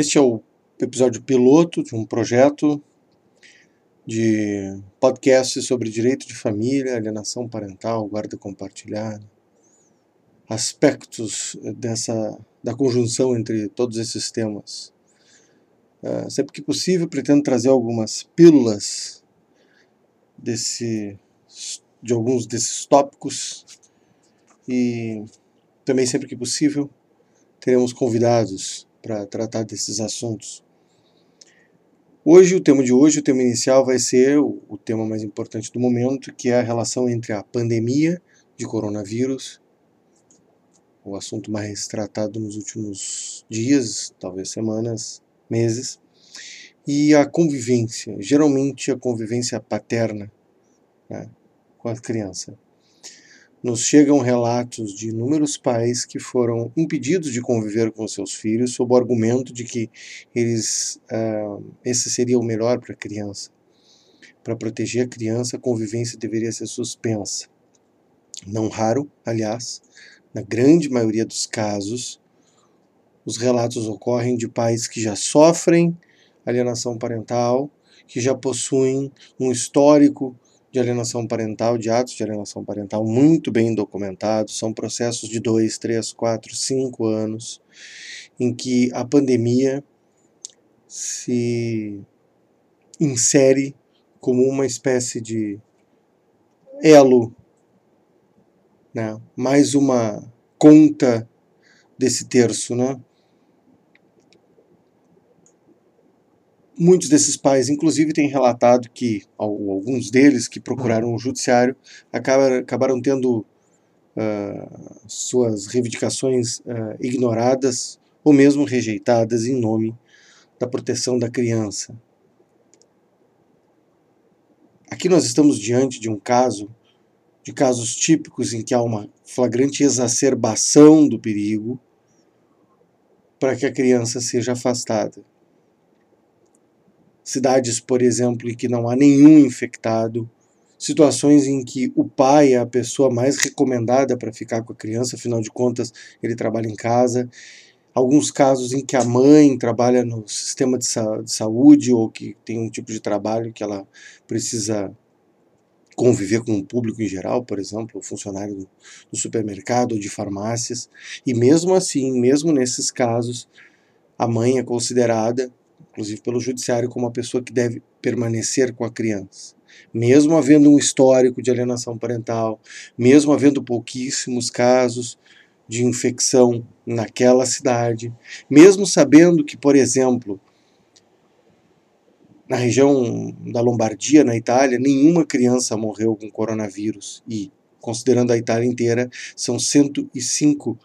Este é o episódio piloto de um projeto de podcast sobre direito de família, alienação parental, guarda compartilhada, aspectos dessa da conjunção entre todos esses temas. Uh, sempre que possível, pretendo trazer algumas pílulas desse, de alguns desses tópicos e também sempre que possível teremos convidados para tratar desses assuntos. Hoje, o tema de hoje, o tema inicial, vai ser o, o tema mais importante do momento, que é a relação entre a pandemia de coronavírus, o assunto mais tratado nos últimos dias, talvez semanas, meses, e a convivência, geralmente a convivência paterna né, com a criança nos chegam relatos de inúmeros pais que foram impedidos de conviver com seus filhos sob o argumento de que eles, uh, esse seria o melhor para a criança. Para proteger a criança, a convivência deveria ser suspensa. Não raro, aliás, na grande maioria dos casos, os relatos ocorrem de pais que já sofrem alienação parental, que já possuem um histórico de alienação parental, de atos de alienação parental muito bem documentados, são processos de dois, três, quatro, cinco anos, em que a pandemia se insere como uma espécie de elo, né? mais uma conta desse terço, né? Muitos desses pais, inclusive, têm relatado que alguns deles que procuraram o judiciário acabaram, tendo uh, suas reivindicações uh, ignoradas ou mesmo rejeitadas em nome da proteção da criança. Aqui nós estamos diante de um caso, de casos típicos em que há uma flagrante exacerbação do perigo para que a criança seja afastada cidades, por exemplo, em que não há nenhum infectado, situações em que o pai é a pessoa mais recomendada para ficar com a criança, afinal de contas, ele trabalha em casa. Alguns casos em que a mãe trabalha no sistema de, sa de saúde ou que tem um tipo de trabalho que ela precisa conviver com o público em geral, por exemplo, o funcionário do, do supermercado ou de farmácias. E mesmo assim, mesmo nesses casos, a mãe é considerada inclusive pelo judiciário, como uma pessoa que deve permanecer com a criança. Mesmo havendo um histórico de alienação parental, mesmo havendo pouquíssimos casos de infecção naquela cidade, mesmo sabendo que, por exemplo, na região da Lombardia, na Itália, nenhuma criança morreu com coronavírus e, considerando a Itália inteira, são 105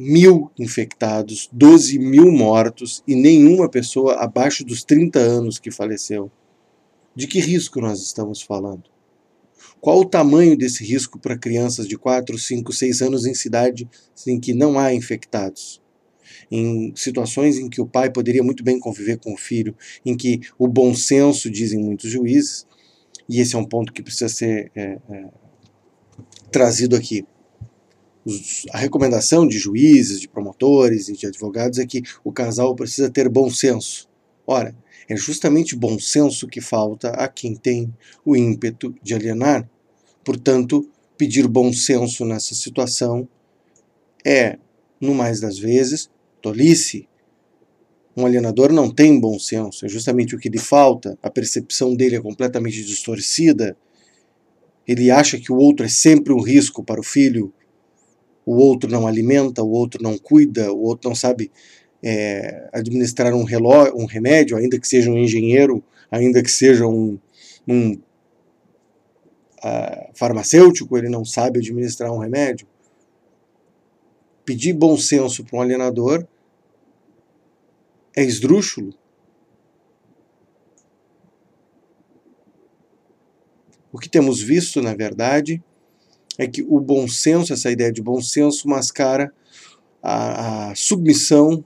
mil infectados, 12 mil mortos e nenhuma pessoa abaixo dos 30 anos que faleceu. De que risco nós estamos falando? Qual o tamanho desse risco para crianças de 4, 5, 6 anos em cidade em que não há infectados? Em situações em que o pai poderia muito bem conviver com o filho, em que o bom senso, dizem muitos juízes, e esse é um ponto que precisa ser é, é, trazido aqui a recomendação de juízes, de promotores e de advogados é que o casal precisa ter bom senso. Ora, é justamente bom senso que falta a quem tem o ímpeto de alienar. Portanto, pedir bom senso nessa situação é, no mais das vezes, tolice. Um alienador não tem bom senso, é justamente o que lhe falta, a percepção dele é completamente distorcida. Ele acha que o outro é sempre um risco para o filho, o outro não alimenta, o outro não cuida, o outro não sabe é, administrar um, relógio, um remédio, ainda que seja um engenheiro, ainda que seja um, um uh, farmacêutico, ele não sabe administrar um remédio. Pedir bom senso para um alienador é esdrúxulo. O que temos visto, na verdade, é que o bom senso, essa ideia de bom senso, mascara a, a submissão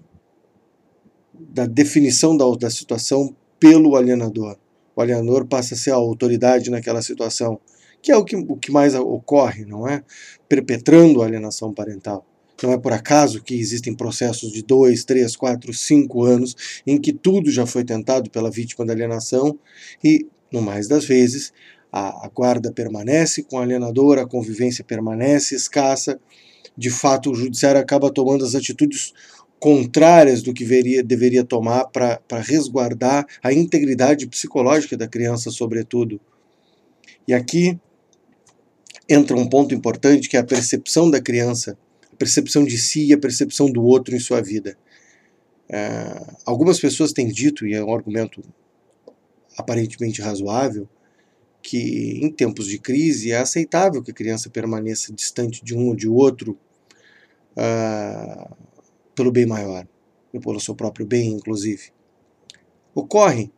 da definição da, da situação pelo alienador. O alienador passa a ser a autoridade naquela situação, que é o que, o que mais ocorre, não é? Perpetrando a alienação parental. Não é por acaso que existem processos de dois, três, quatro, cinco anos em que tudo já foi tentado pela vítima da alienação e, no mais das vezes, a, a guarda permanece com o alienador, a convivência permanece escassa. De fato, o judiciário acaba tomando as atitudes contrárias do que veria, deveria tomar para resguardar a integridade psicológica da criança, sobretudo. E aqui entra um ponto importante que é a percepção da criança, a percepção de si e a percepção do outro em sua vida. É, algumas pessoas têm dito, e é um argumento aparentemente razoável, que em tempos de crise é aceitável que a criança permaneça distante de um ou de outro uh, pelo bem maior, e pelo seu próprio bem, inclusive. Ocorre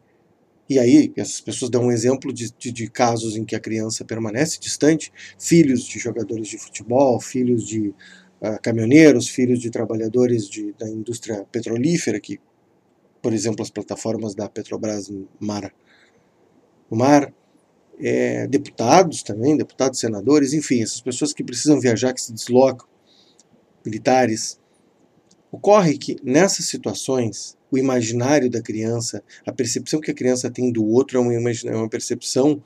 e aí, essas pessoas dão um exemplo de, de, de, casos em que a criança permanece distante, filhos de jogadores de futebol, filhos de uh, caminhoneiros, filhos de trabalhadores de, da indústria petrolífera, que, por exemplo, as plataformas da Petrobras Mar, no mar, é, deputados também, deputados, senadores, enfim, essas pessoas que precisam viajar, que se deslocam, militares. Ocorre que nessas situações o imaginário da criança, a percepção que a criança tem do outro é uma, é uma percepção,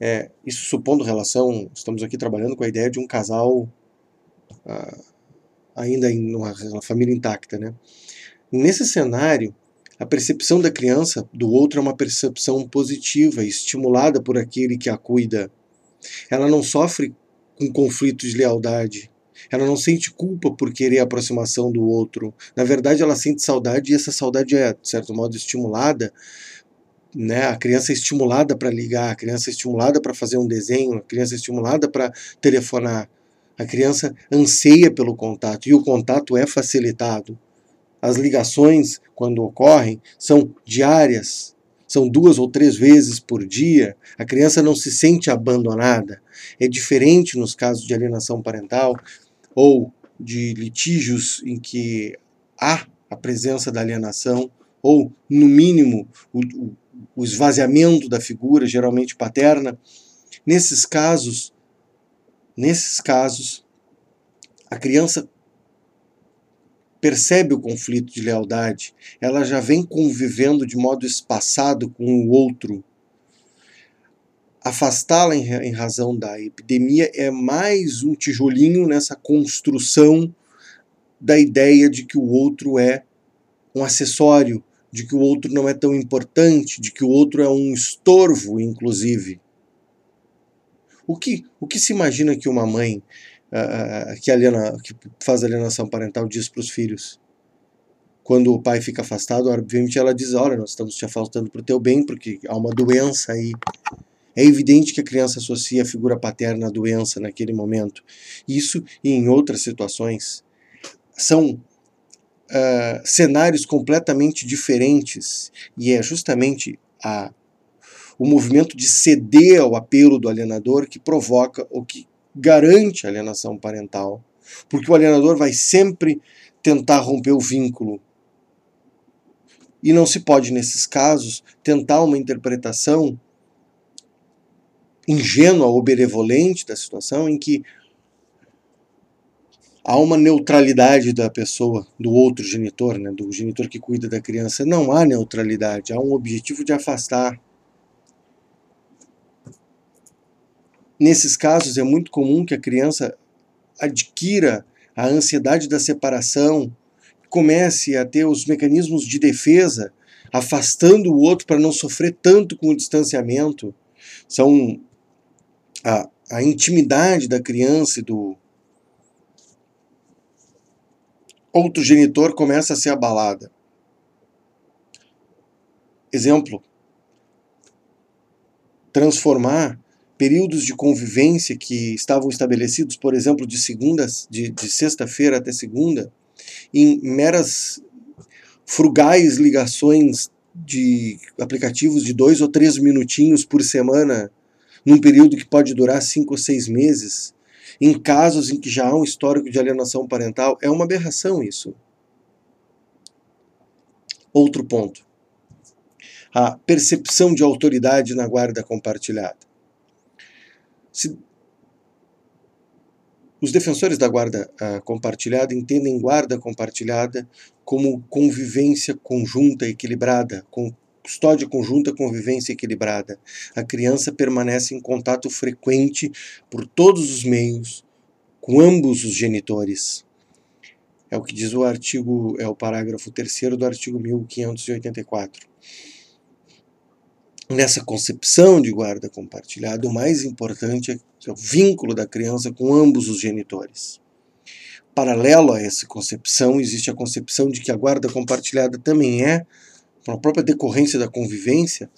é, isso supondo relação, estamos aqui trabalhando com a ideia de um casal ah, ainda em uma, uma família intacta, né? Nesse cenário, a percepção da criança do outro é uma percepção positiva, estimulada por aquele que a cuida. Ela não sofre com conflitos de lealdade, ela não sente culpa por querer a aproximação do outro. Na verdade, ela sente saudade e essa saudade é, de certo modo, estimulada. Né? A criança é estimulada para ligar, a criança é estimulada para fazer um desenho, a criança é estimulada para telefonar. A criança anseia pelo contato e o contato é facilitado. As ligações, quando ocorrem, são diárias, são duas ou três vezes por dia. A criança não se sente abandonada. É diferente nos casos de alienação parental, ou de litígios em que há a presença da alienação, ou, no mínimo, o, o esvaziamento da figura, geralmente paterna, nesses casos, nesses casos, a criança percebe o conflito de lealdade, ela já vem convivendo de modo espaçado com o outro afastá-la em, razão da epidemia é mais um tijolinho nessa construção da ideia de que o outro é um acessório, de que o outro não é tão importante, de que o outro é um estorvo, inclusive. O que, o que se imagina que uma mãe uh, que, aliena, que faz alienação parental diz para os filhos? Quando o pai fica afastado, obviamente ela diz: Olha, nós estamos te afastando para o teu bem, porque há uma doença aí. É evidente que a criança associa a figura paterna à doença naquele momento. Isso e em outras situações são uh, cenários completamente diferentes e é justamente a, o movimento de ceder ao apelo do alienador que provoca ou que garante a alienação parental, porque o alienador vai sempre tentar romper o vínculo. E não se pode, nesses casos, tentar uma interpretação ingênua ou benevolente da situação em que há uma neutralidade da pessoa, do outro genitor, né, do genitor que cuida da criança. Não há neutralidade, há um objetivo de afastar. Nesses casos, é muito comum que a criança adquira a ansiedade da separação, comece a ter os mecanismos de defesa, afastando o outro para não sofrer tanto com o distanciamento. São a, a intimidade da criança e do outro genitor começa a ser abalada. Exemplo: transformar períodos de convivência que estavam estabelecidos, por exemplo, de segunda, de, de sexta-feira até segunda, em meras frugais ligações de aplicativos de dois ou três minutinhos por semana num período que pode durar cinco ou seis meses, em casos em que já há um histórico de alienação parental, é uma aberração isso. Outro ponto. A percepção de autoridade na guarda compartilhada. Se Os defensores da guarda uh, compartilhada entendem guarda compartilhada como convivência conjunta equilibrada, com custódia conjunta, convivência equilibrada. A criança permanece em contato frequente por todos os meios com ambos os genitores. É o que diz o artigo, é o parágrafo 3 do artigo 1584. Nessa concepção de guarda compartilhada, o mais importante é o vínculo da criança com ambos os genitores. Paralelo a essa concepção, existe a concepção de que a guarda compartilhada também é, por própria decorrência da convivência,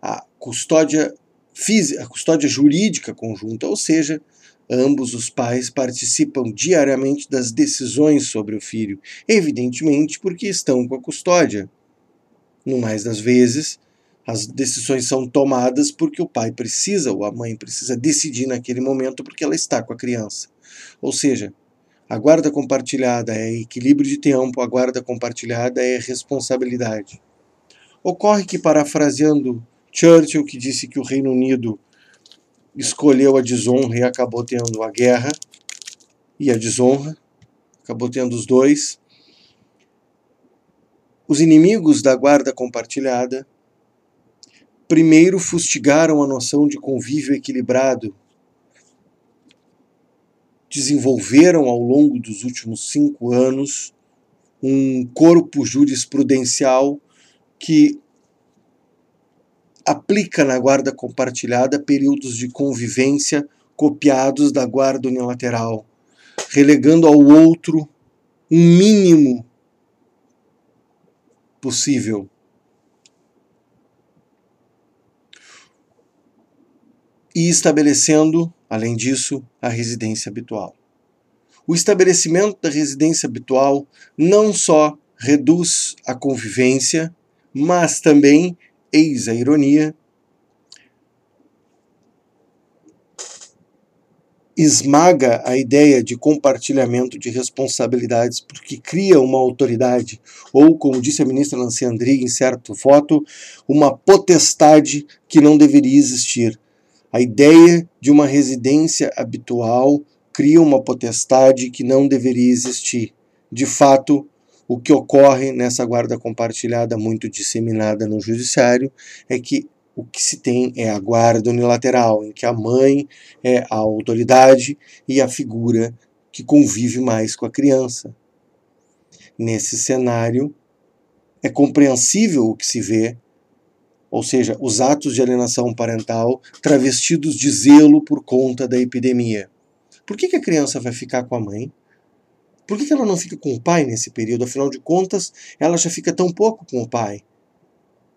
a custódia física, a custódia jurídica conjunta, ou seja, ambos os pais participam diariamente das decisões sobre o filho, evidentemente porque estão com a custódia. No mais das vezes, as decisões são tomadas porque o pai precisa ou a mãe precisa decidir naquele momento porque ela está com a criança. Ou seja, a guarda compartilhada é equilíbrio de tempo, a guarda compartilhada é responsabilidade. Ocorre que, parafraseando Churchill, que disse que o Reino Unido escolheu a desonra e acabou tendo a guerra e a desonra, acabou tendo os dois. Os inimigos da guarda compartilhada primeiro fustigaram a noção de convívio equilibrado, desenvolveram ao longo dos últimos cinco anos um corpo jurisprudencial que aplica na guarda compartilhada períodos de convivência copiados da guarda unilateral, relegando ao outro um mínimo possível e estabelecendo, além disso, a residência habitual. O estabelecimento da residência habitual não só reduz a convivência, mas também, eis a ironia, esmaga a ideia de compartilhamento de responsabilidades porque cria uma autoridade, ou, como disse a ministra Nancy Andrighi em certo voto, uma potestade que não deveria existir, a ideia de uma residência habitual cria uma potestade que não deveria existir. De fato, o que ocorre nessa guarda compartilhada muito disseminada no judiciário é que o que se tem é a guarda unilateral, em que a mãe é a autoridade e a figura que convive mais com a criança. Nesse cenário, é compreensível o que se vê ou seja, os atos de alienação parental travestidos de zelo por conta da epidemia. Por que, que a criança vai ficar com a mãe? Por que, que ela não fica com o pai nesse período? Afinal de contas, ela já fica tão pouco com o pai.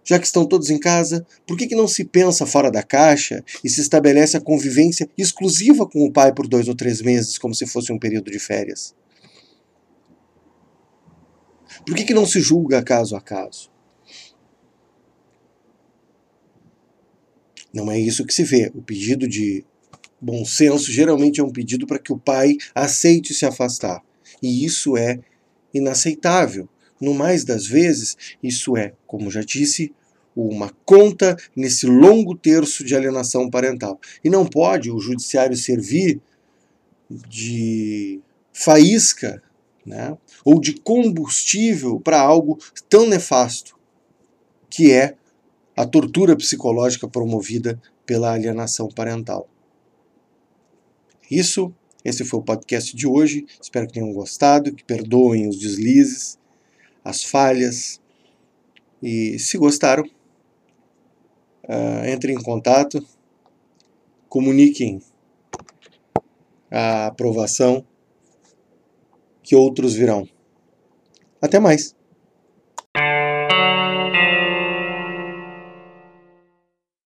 Já que estão todos em casa, por que, que não se pensa fora da caixa e se estabelece a convivência exclusiva com o pai por dois ou três meses, como se fosse um período de férias? Por que, que não se julga caso a caso? Não é isso que se vê. O pedido de bom senso geralmente é um pedido para que o pai aceite se afastar. E isso é inaceitável. No mais das vezes, isso é, como já disse, uma conta nesse longo terço de alienação parental. E não pode o judiciário servir de faísca né, ou de combustível para algo tão nefasto que é a tortura psicológica promovida pela alienação parental. Isso, esse foi o podcast de hoje. Espero que tenham gostado, que perdoem os deslizes, as falhas. E se gostaram, uh, entrem em contato, comuniquem a aprovação que outros virão. Até mais!